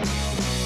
Thank you.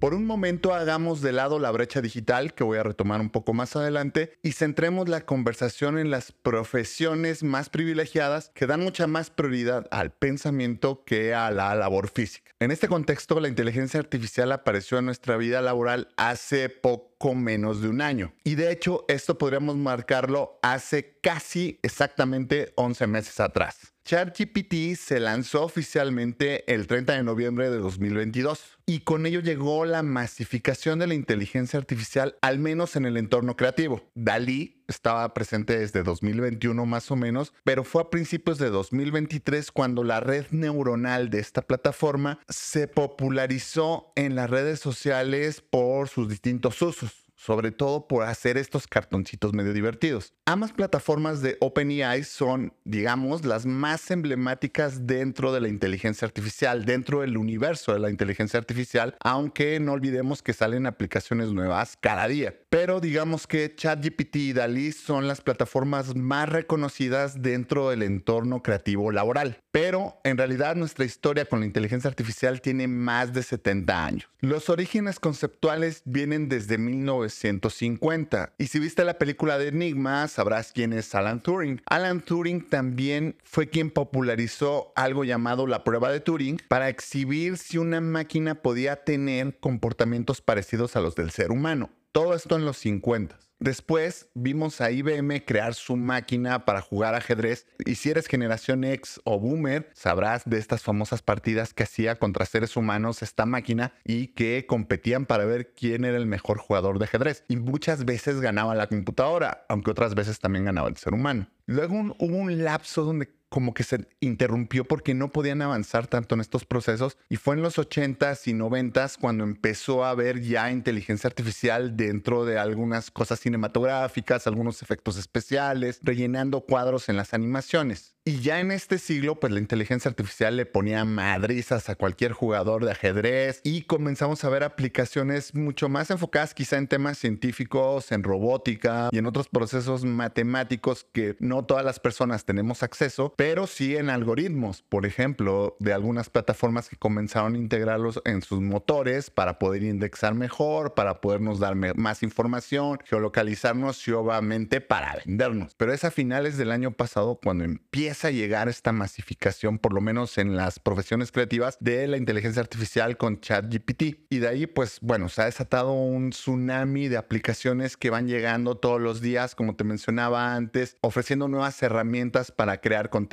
Por un momento hagamos de lado la brecha digital, que voy a retomar un poco más adelante, y centremos la conversación en las profesiones más privilegiadas que dan mucha más prioridad al pensamiento que a la labor física. En este contexto, la inteligencia artificial apareció en nuestra vida laboral hace poco menos de un año. Y de hecho, esto podríamos marcarlo hace casi exactamente 11 meses atrás. ChatGPT se lanzó oficialmente el 30 de noviembre de 2022 y con ello llegó la masificación de la inteligencia artificial, al menos en el entorno creativo. Dalí estaba presente desde 2021 más o menos, pero fue a principios de 2023 cuando la red neuronal de esta plataforma se popularizó en las redes sociales por sus distintos usos sobre todo por hacer estos cartoncitos medio divertidos. Ambas plataformas de OpenAI son, digamos, las más emblemáticas dentro de la inteligencia artificial, dentro del universo de la inteligencia artificial, aunque no olvidemos que salen aplicaciones nuevas cada día. Pero digamos que ChatGPT y DALI son las plataformas más reconocidas dentro del entorno creativo laboral. Pero en realidad nuestra historia con la inteligencia artificial tiene más de 70 años. Los orígenes conceptuales vienen desde 1900 150. Y si viste la película de Enigma, sabrás quién es Alan Turing. Alan Turing también fue quien popularizó algo llamado la prueba de Turing para exhibir si una máquina podía tener comportamientos parecidos a los del ser humano. Todo esto en los 50. Después vimos a IBM crear su máquina para jugar ajedrez y si eres generación X o boomer, sabrás de estas famosas partidas que hacía contra seres humanos esta máquina y que competían para ver quién era el mejor jugador de ajedrez. Y muchas veces ganaba la computadora, aunque otras veces también ganaba el ser humano. Luego hubo un lapso donde como que se interrumpió porque no podían avanzar tanto en estos procesos y fue en los 80s y 90s cuando empezó a haber ya inteligencia artificial dentro de algunas cosas cinematográficas, algunos efectos especiales, rellenando cuadros en las animaciones. Y ya en este siglo, pues la inteligencia artificial le ponía madrizas a cualquier jugador de ajedrez y comenzamos a ver aplicaciones mucho más enfocadas quizá en temas científicos, en robótica y en otros procesos matemáticos que no todas las personas tenemos acceso, pero sí en algoritmos, por ejemplo, de algunas plataformas que comenzaron a integrarlos en sus motores para poder indexar mejor, para podernos dar más información, geolocalizarnos y obviamente para vendernos. Pero es a finales del año pasado cuando empieza a llegar esta masificación, por lo menos en las profesiones creativas, de la inteligencia artificial con ChatGPT. Y de ahí, pues bueno, se ha desatado un tsunami de aplicaciones que van llegando todos los días, como te mencionaba antes, ofreciendo nuevas herramientas para crear contenido,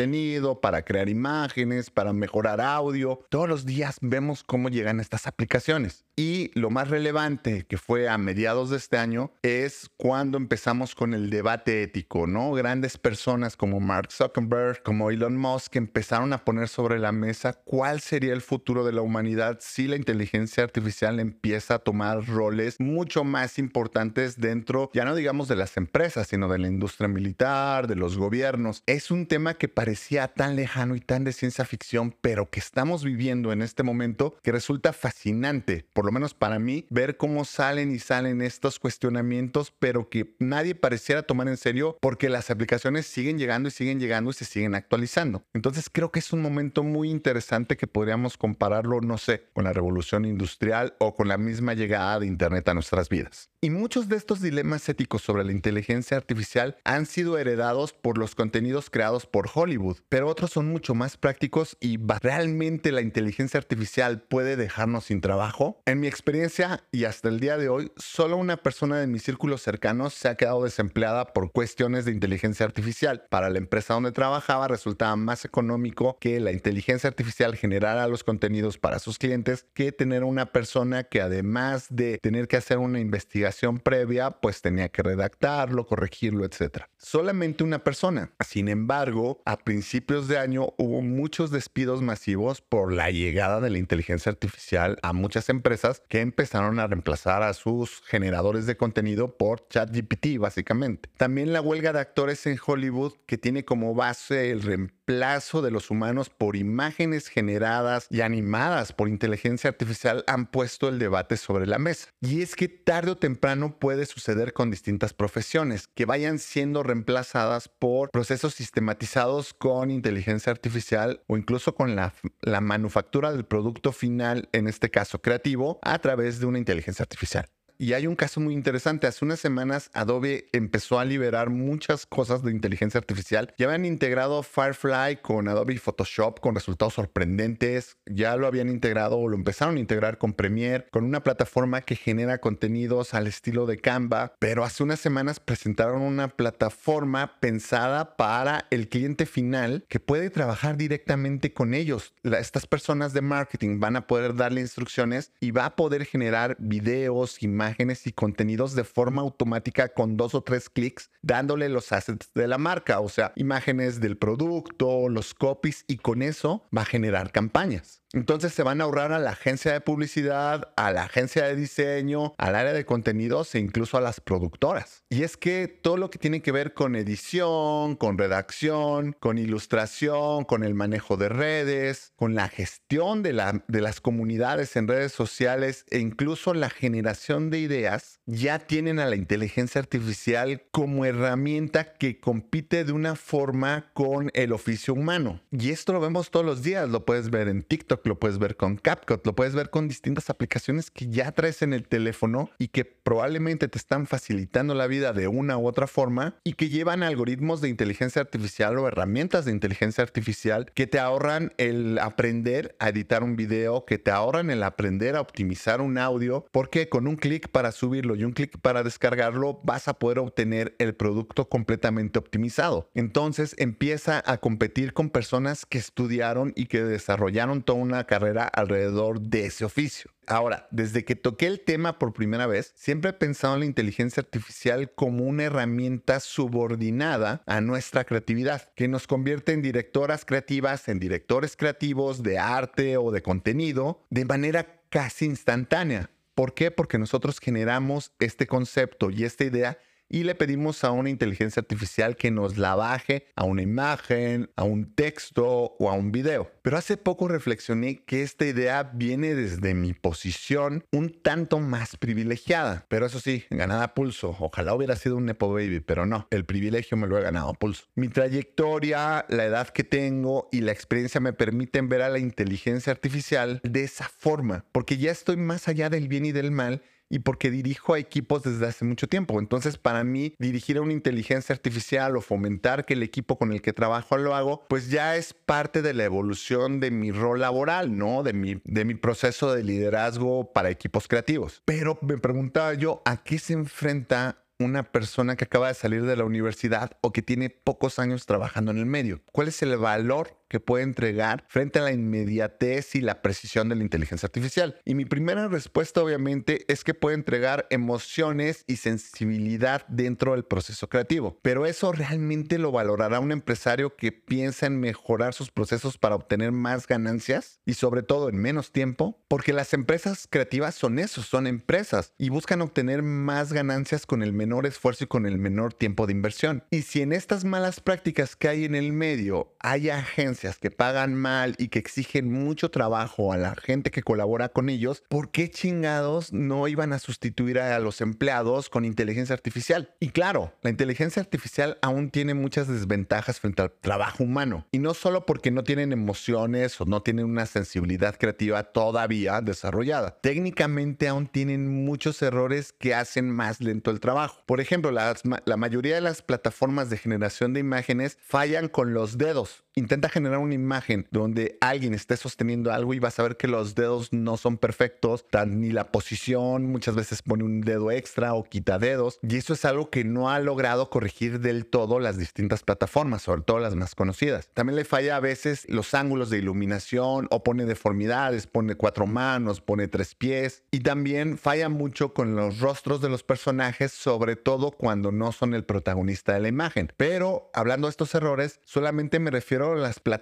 para crear imágenes, para mejorar audio. Todos los días vemos cómo llegan estas aplicaciones. Y lo más relevante que fue a mediados de este año es cuando empezamos con el debate ético, ¿no? Grandes personas como Mark Zuckerberg, como Elon Musk empezaron a poner sobre la mesa cuál sería el futuro de la humanidad si la inteligencia artificial empieza a tomar roles mucho más importantes dentro, ya no digamos de las empresas, sino de la industria militar, de los gobiernos. Es un tema que parecía tan lejano y tan de ciencia ficción, pero que estamos viviendo en este momento que resulta fascinante, por lo menos para mí, ver cómo salen y salen estos cuestionamientos, pero que nadie pareciera tomar en serio porque las aplicaciones siguen llegando y siguen llegando y se siguen actualizando. Entonces creo que es un momento muy interesante que podríamos compararlo, no sé, con la revolución industrial o con la misma llegada de Internet a nuestras vidas. Y muchos de estos dilemas éticos sobre la inteligencia artificial han sido heredados por los contenidos creados por Hollywood, pero otros son mucho más prácticos y realmente la inteligencia artificial puede dejarnos sin trabajo. En mi experiencia y hasta el día de hoy, solo una persona de mis círculos cercanos se ha quedado desempleada por cuestiones de inteligencia artificial. Para la empresa donde trabaja, resultaba más económico que la inteligencia artificial generara los contenidos para sus clientes que tener una persona que además de tener que hacer una investigación previa, pues tenía que redactarlo, corregirlo, etc. Solamente una persona. Sin embargo, a principios de año hubo muchos despidos masivos por la llegada de la inteligencia artificial a muchas empresas que empezaron a reemplazar a sus generadores de contenido por ChatGPT, básicamente. También la huelga de actores en Hollywood que tiene como base el reemplazo reemplazo de los humanos por imágenes generadas y animadas por inteligencia artificial han puesto el debate sobre la mesa. Y es que tarde o temprano puede suceder con distintas profesiones que vayan siendo reemplazadas por procesos sistematizados con inteligencia artificial o incluso con la, la manufactura del producto final, en este caso creativo, a través de una inteligencia artificial. Y hay un caso muy interesante. Hace unas semanas Adobe empezó a liberar muchas cosas de inteligencia artificial. Ya habían integrado Firefly con Adobe Photoshop con resultados sorprendentes. Ya lo habían integrado o lo empezaron a integrar con Premiere, con una plataforma que genera contenidos al estilo de Canva. Pero hace unas semanas presentaron una plataforma pensada para el cliente final que puede trabajar directamente con ellos. estas personas de marketing van a poder darle instrucciones y va a poder generar videos, imágenes imágenes y contenidos de forma automática con dos o tres clics, dándole los assets de la marca, o sea, imágenes del producto, los copies, y con eso va a generar campañas. Entonces se van a ahorrar a la agencia de publicidad, a la agencia de diseño, al área de contenidos e incluso a las productoras. Y es que todo lo que tiene que ver con edición, con redacción, con ilustración, con el manejo de redes, con la gestión de, la, de las comunidades en redes sociales e incluso la generación de ideas, ya tienen a la inteligencia artificial como herramienta que compite de una forma con el oficio humano. Y esto lo vemos todos los días, lo puedes ver en TikTok lo puedes ver con CapCut, lo puedes ver con distintas aplicaciones que ya traes en el teléfono y que probablemente te están facilitando la vida de una u otra forma y que llevan algoritmos de inteligencia artificial o herramientas de inteligencia artificial que te ahorran el aprender a editar un video, que te ahorran el aprender a optimizar un audio, porque con un clic para subirlo y un clic para descargarlo vas a poder obtener el producto completamente optimizado. Entonces empieza a competir con personas que estudiaron y que desarrollaron toda una carrera alrededor de ese oficio. Ahora, desde que toqué el tema por primera vez, siempre he pensado en la inteligencia artificial como una herramienta subordinada a nuestra creatividad, que nos convierte en directoras creativas, en directores creativos de arte o de contenido, de manera casi instantánea. ¿Por qué? Porque nosotros generamos este concepto y esta idea y le pedimos a una inteligencia artificial que nos la baje a una imagen, a un texto o a un video. Pero hace poco reflexioné que esta idea viene desde mi posición un tanto más privilegiada. Pero eso sí, ganada pulso. Ojalá hubiera sido un Nepo Baby, pero no, el privilegio me lo he ganado pulso. Mi trayectoria, la edad que tengo y la experiencia me permiten ver a la inteligencia artificial de esa forma, porque ya estoy más allá del bien y del mal y porque dirijo a equipos desde hace mucho tiempo. Entonces, para mí, dirigir a una inteligencia artificial o fomentar que el equipo con el que trabajo lo hago, pues ya es parte de la evolución de mi rol laboral, ¿no? De mi, de mi proceso de liderazgo para equipos creativos. Pero me preguntaba yo, ¿a qué se enfrenta una persona que acaba de salir de la universidad o que tiene pocos años trabajando en el medio? ¿Cuál es el valor que puede entregar frente a la inmediatez y la precisión de la inteligencia artificial? Y mi primera respuesta obviamente es que puede entregar emociones y sensibilidad dentro del proceso creativo. Pero eso realmente lo valorará un empresario que piensa en mejorar sus procesos para obtener más ganancias y sobre todo en menos tiempo, porque las empresas creativas son eso, son empresas y buscan obtener más ganancias con el menor esfuerzo y con el menor tiempo de inversión. Y si en estas malas prácticas que hay en el medio hay agencias que pagan mal y que exigen mucho trabajo a la gente que colabora con ellos, ¿por qué chingados no iban a sustituir a los empleados con inteligencia artificial? Y claro, la inteligencia artificial aún tiene muchas desventajas frente al trabajo humano. Y no solo porque no tienen emociones o no tienen una sensibilidad creativa todavía desarrollada. Técnicamente aún tienen muchos errores que hacen más lento el trabajo. Por ejemplo, la mayoría de las plataformas de generación de imágenes fallan con los dedos intenta generar una imagen donde alguien esté sosteniendo algo y vas a ver que los dedos no son perfectos, ni la posición, muchas veces pone un dedo extra o quita dedos. Y eso es algo que no ha logrado corregir del todo las distintas plataformas, sobre todo las más conocidas. También le falla a veces los ángulos de iluminación o pone deformidades, pone cuatro manos, pone tres pies. Y también falla mucho con los rostros de los personajes, sobre todo cuando no son el protagonista de la imagen. Pero hablando de estos errores, solamente me refiero las plataformas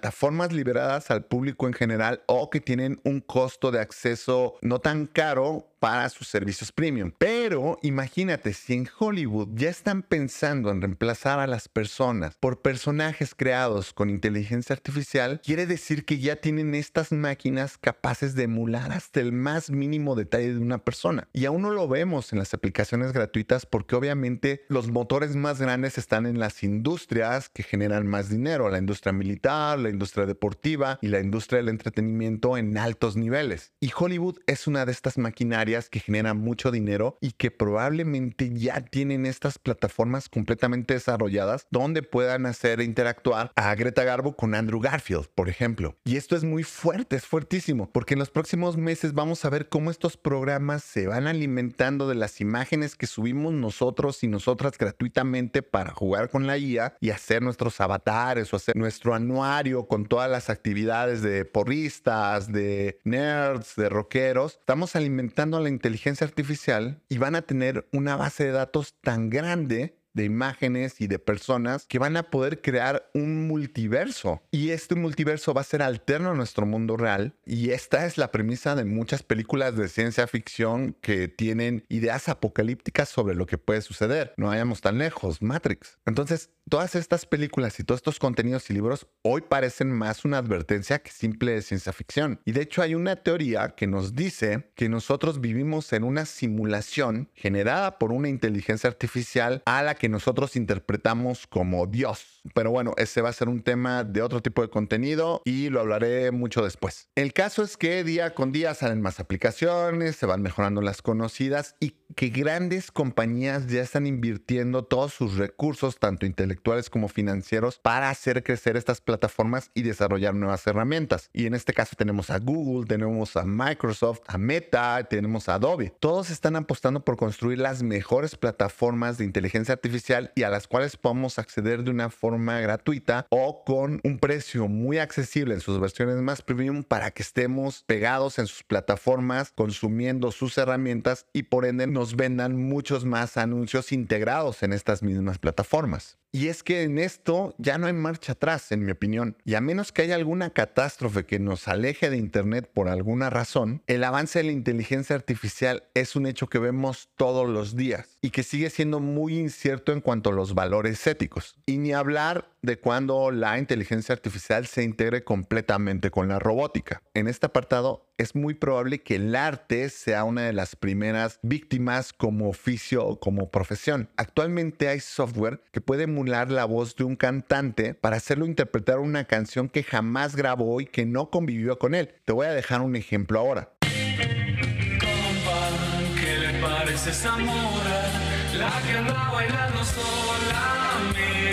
liberadas al público en general o que tienen un costo de acceso no tan caro para sus servicios premium. Pero imagínate, si en Hollywood ya están pensando en reemplazar a las personas por personajes creados con inteligencia artificial, quiere decir que ya tienen estas máquinas capaces de emular hasta el más mínimo detalle de una persona. Y aún no lo vemos en las aplicaciones gratuitas porque obviamente los motores más grandes están en las industrias que generan más dinero, la industria militar, la industria deportiva y la industria del entretenimiento en altos niveles. Y Hollywood es una de estas maquinarias que genera mucho dinero y que probablemente ya tienen estas plataformas completamente desarrolladas donde puedan hacer interactuar a Greta Garbo con Andrew Garfield, por ejemplo. Y esto es muy fuerte, es fuertísimo, porque en los próximos meses vamos a ver cómo estos programas se van alimentando de las imágenes que subimos nosotros y nosotras gratuitamente para jugar con la IA y hacer nuestros avatares o hacer nuestro anuario con todas las actividades de porristas, de nerds, de rockeros. Estamos alimentando la inteligencia artificial y van a tener una base de datos tan grande de imágenes y de personas que van a poder crear un multiverso. Y este multiverso va a ser alterno a nuestro mundo real. Y esta es la premisa de muchas películas de ciencia ficción que tienen ideas apocalípticas sobre lo que puede suceder. No vayamos tan lejos, Matrix. Entonces, todas estas películas y todos estos contenidos y libros hoy parecen más una advertencia que simple ciencia ficción. Y de hecho hay una teoría que nos dice que nosotros vivimos en una simulación generada por una inteligencia artificial a la que nosotros interpretamos como Dios. Pero bueno, ese va a ser un tema de otro tipo de contenido y lo hablaré mucho después. El caso es que día con día salen más aplicaciones, se van mejorando las conocidas y que grandes compañías ya están invirtiendo todos sus recursos, tanto intelectuales como financieros, para hacer crecer estas plataformas y desarrollar nuevas herramientas. Y en este caso tenemos a Google, tenemos a Microsoft, a Meta, tenemos a Adobe. Todos están apostando por construir las mejores plataformas de inteligencia artificial y a las cuales podemos acceder de una forma gratuita o con un precio muy accesible en sus versiones más premium para que estemos pegados en sus plataformas consumiendo sus herramientas y por ende nos vendan muchos más anuncios integrados en estas mismas plataformas. Y es que en esto ya no hay marcha atrás, en mi opinión. Y a menos que haya alguna catástrofe que nos aleje de Internet por alguna razón, el avance de la inteligencia artificial es un hecho que vemos todos los días y que sigue siendo muy incierto en cuanto a los valores éticos. Y ni hablar de cuando la inteligencia artificial se integre completamente con la robótica. En este apartado es muy probable que el arte sea una de las primeras víctimas como oficio o como profesión. Actualmente hay software que puede emular la voz de un cantante para hacerlo interpretar una canción que jamás grabó y que no convivió con él. Te voy a dejar un ejemplo ahora. ¿qué le parece La que anda me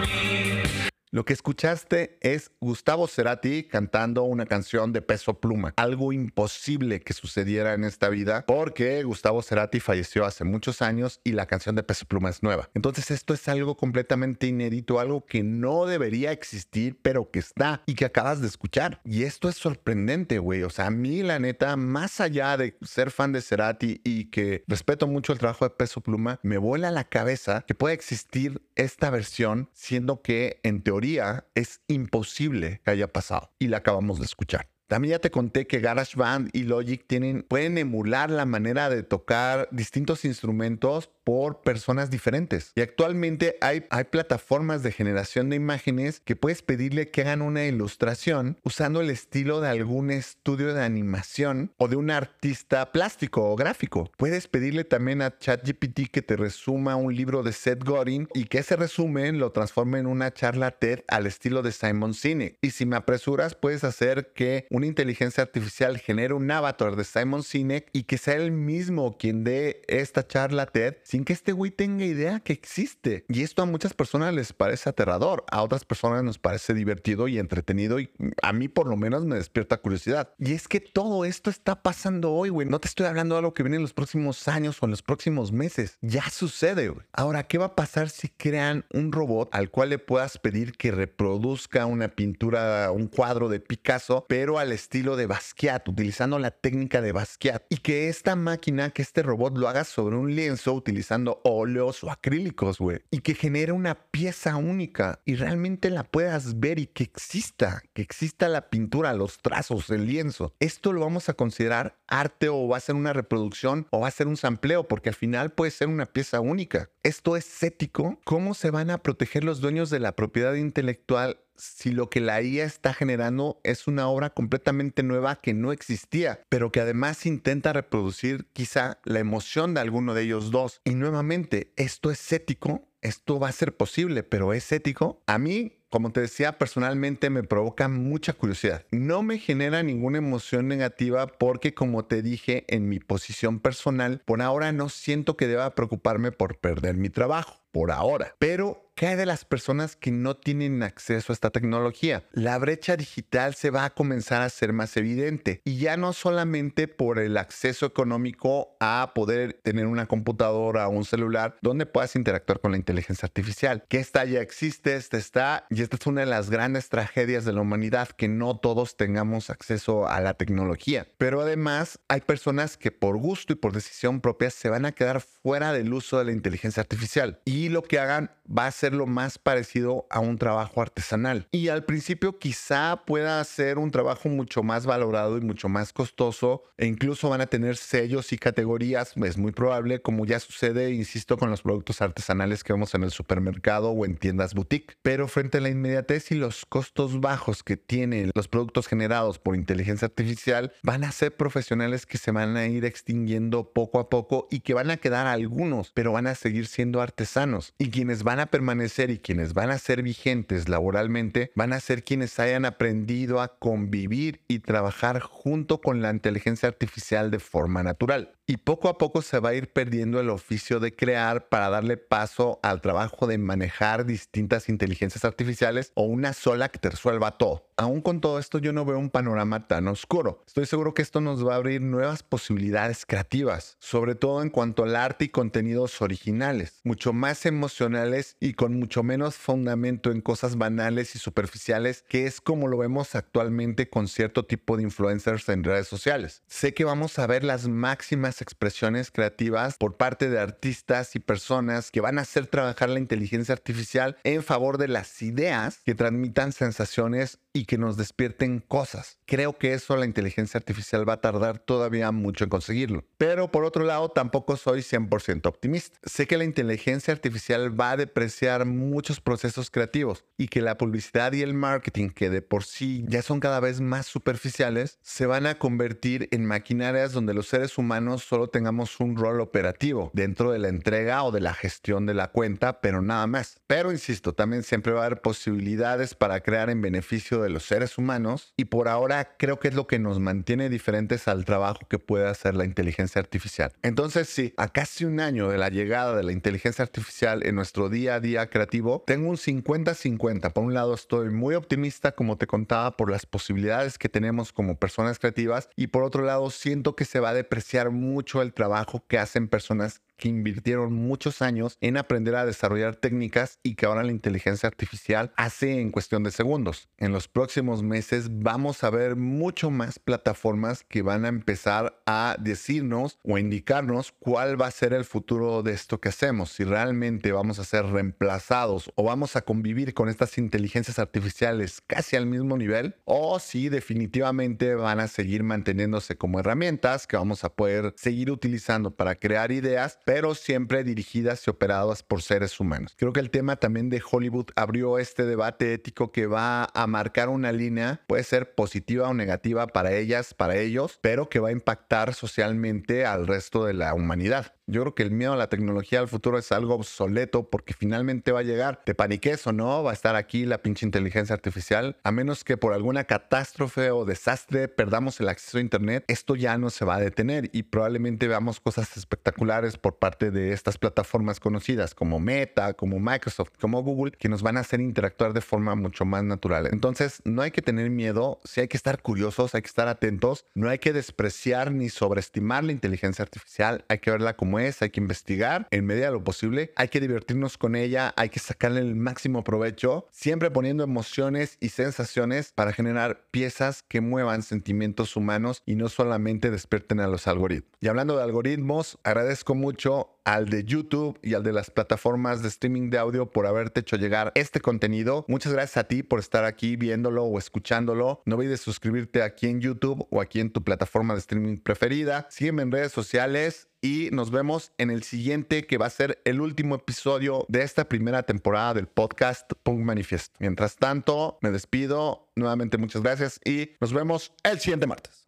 mí. Lo que escuchaste es Gustavo Cerati cantando una canción de peso pluma. Algo imposible que sucediera en esta vida porque Gustavo Cerati falleció hace muchos años y la canción de peso pluma es nueva. Entonces esto es algo completamente inédito, algo que no debería existir, pero que está y que acabas de escuchar. Y esto es sorprendente, güey. O sea, a mí la neta, más allá de ser fan de Cerati y que respeto mucho el trabajo de peso pluma, me vuela la cabeza que pueda existir esta versión siendo que en teoría es imposible que haya pasado y la acabamos de escuchar. También ya te conté que GarageBand y Logic tienen, pueden emular la manera de tocar distintos instrumentos por personas diferentes. Y actualmente hay, hay plataformas de generación de imágenes que puedes pedirle que hagan una ilustración usando el estilo de algún estudio de animación o de un artista plástico o gráfico. Puedes pedirle también a ChatGPT que te resuma un libro de Seth Godin y que ese resumen lo transforme en una charla TED al estilo de Simon Sinek. Y si me apresuras, puedes hacer que una inteligencia artificial genere un avatar de Simon Sinek y que sea el mismo quien dé esta charla TED sin que este güey tenga idea que existe. Y esto a muchas personas les parece aterrador, a otras personas nos parece divertido y entretenido y a mí por lo menos me despierta curiosidad. Y es que todo esto está pasando hoy, güey. No te estoy hablando de algo que viene en los próximos años o en los próximos meses. Ya sucede. Ahora, ¿qué va a pasar si crean un robot al cual le puedas pedir que reproduzca una pintura, un cuadro de Picasso, pero al al estilo de Basquiat, utilizando la técnica de Basquiat, y que esta máquina, que este robot lo haga sobre un lienzo utilizando óleos o acrílicos, güey, y que genere una pieza única y realmente la puedas ver y que exista, que exista la pintura, los trazos, el lienzo. Esto lo vamos a considerar arte o va a ser una reproducción o va a ser un sampleo, porque al final puede ser una pieza única. Esto es ético. ¿Cómo se van a proteger los dueños de la propiedad intelectual si lo que la IA está generando es una obra completamente nueva que no existía, pero que además intenta reproducir quizá la emoción de alguno de ellos dos. Y nuevamente, ¿esto es ético? ¿Esto va a ser posible, pero es ético? A mí como te decía, personalmente me provoca mucha curiosidad. No me genera ninguna emoción negativa porque, como te dije, en mi posición personal, por ahora no siento que deba preocuparme por perder mi trabajo. Por ahora. Pero ¿Qué hay de las personas que no tienen acceso a esta tecnología? La brecha digital se va a comenzar a ser más evidente y ya no solamente por el acceso económico a poder tener una computadora o un celular donde puedas interactuar con la inteligencia artificial, que esta ya existe, esta está y esta es una de las grandes tragedias de la humanidad, que no todos tengamos acceso a la tecnología. Pero además hay personas que por gusto y por decisión propia se van a quedar fuera del uso de la inteligencia artificial y lo que hagan va a ser lo más parecido a un trabajo artesanal. Y al principio quizá pueda ser un trabajo mucho más valorado y mucho más costoso e incluso van a tener sellos y categorías, es muy probable, como ya sucede, insisto, con los productos artesanales que vemos en el supermercado o en tiendas boutique. Pero frente a la inmediatez y los costos bajos que tienen los productos generados por inteligencia artificial, van a ser profesionales que se van a ir extinguiendo poco a poco y que van a quedar algunos, pero van a seguir siendo artesanos. Y quienes van a permanecer y quienes van a ser vigentes laboralmente van a ser quienes hayan aprendido a convivir y trabajar junto con la inteligencia artificial de forma natural. Y poco a poco se va a ir perdiendo el oficio de crear para darle paso al trabajo de manejar distintas inteligencias artificiales o una sola que te resuelva todo. Aún con todo esto yo no veo un panorama tan oscuro. Estoy seguro que esto nos va a abrir nuevas posibilidades creativas, sobre todo en cuanto al arte y contenidos originales, mucho más emocionales y con mucho menos fundamento en cosas banales y superficiales, que es como lo vemos actualmente con cierto tipo de influencers en redes sociales. Sé que vamos a ver las máximas expresiones creativas por parte de artistas y personas que van a hacer trabajar la inteligencia artificial en favor de las ideas que transmitan sensaciones y que nos despierten cosas. Creo que eso la inteligencia artificial va a tardar todavía mucho en conseguirlo. Pero por otro lado, tampoco soy 100% optimista. Sé que la inteligencia artificial va a depreciar muchos procesos creativos y que la publicidad y el marketing, que de por sí ya son cada vez más superficiales, se van a convertir en maquinarias donde los seres humanos solo tengamos un rol operativo dentro de la entrega o de la gestión de la cuenta, pero nada más. Pero insisto, también siempre va a haber posibilidades para crear en beneficio de los seres humanos y por creo que es lo que nos mantiene diferentes al trabajo que puede hacer la inteligencia artificial. Entonces sí, a casi un año de la llegada de la inteligencia artificial en nuestro día a día creativo, tengo un 50-50. Por un lado estoy muy optimista, como te contaba, por las posibilidades que tenemos como personas creativas y por otro lado siento que se va a depreciar mucho el trabajo que hacen personas que invirtieron muchos años en aprender a desarrollar técnicas y que ahora la inteligencia artificial hace en cuestión de segundos. En los próximos meses vamos a ver mucho más plataformas que van a empezar a decirnos o indicarnos cuál va a ser el futuro de esto que hacemos, si realmente vamos a ser reemplazados o vamos a convivir con estas inteligencias artificiales casi al mismo nivel o si definitivamente van a seguir manteniéndose como herramientas que vamos a poder seguir utilizando para crear ideas pero siempre dirigidas y operadas por seres humanos. Creo que el tema también de Hollywood abrió este debate ético que va a marcar una línea, puede ser positiva o negativa para ellas, para ellos, pero que va a impactar socialmente al resto de la humanidad. Yo creo que el miedo a la tecnología al futuro es algo obsoleto porque finalmente va a llegar. Te paniques o no, va a estar aquí la pinche inteligencia artificial. A menos que por alguna catástrofe o desastre perdamos el acceso a Internet, esto ya no se va a detener y probablemente veamos cosas espectaculares por parte de estas plataformas conocidas como Meta, como Microsoft, como Google, que nos van a hacer interactuar de forma mucho más natural. Entonces, no hay que tener miedo, sí hay que estar curiosos, hay que estar atentos, no hay que despreciar ni sobreestimar la inteligencia artificial, hay que verla como es, hay que investigar en medida de lo posible, hay que divertirnos con ella, hay que sacarle el máximo provecho, siempre poniendo emociones y sensaciones para generar piezas que muevan sentimientos humanos y no solamente despierten a los algoritmos. Y hablando de algoritmos, agradezco mucho al de YouTube y al de las plataformas de streaming de audio por haberte hecho llegar este contenido. Muchas gracias a ti por estar aquí viéndolo o escuchándolo. No olvides suscribirte aquí en YouTube o aquí en tu plataforma de streaming preferida. Sígueme en redes sociales y nos vemos en el siguiente que va a ser el último episodio de esta primera temporada del podcast Punk Manifest. Mientras tanto, me despido. Nuevamente muchas gracias y nos vemos el siguiente martes.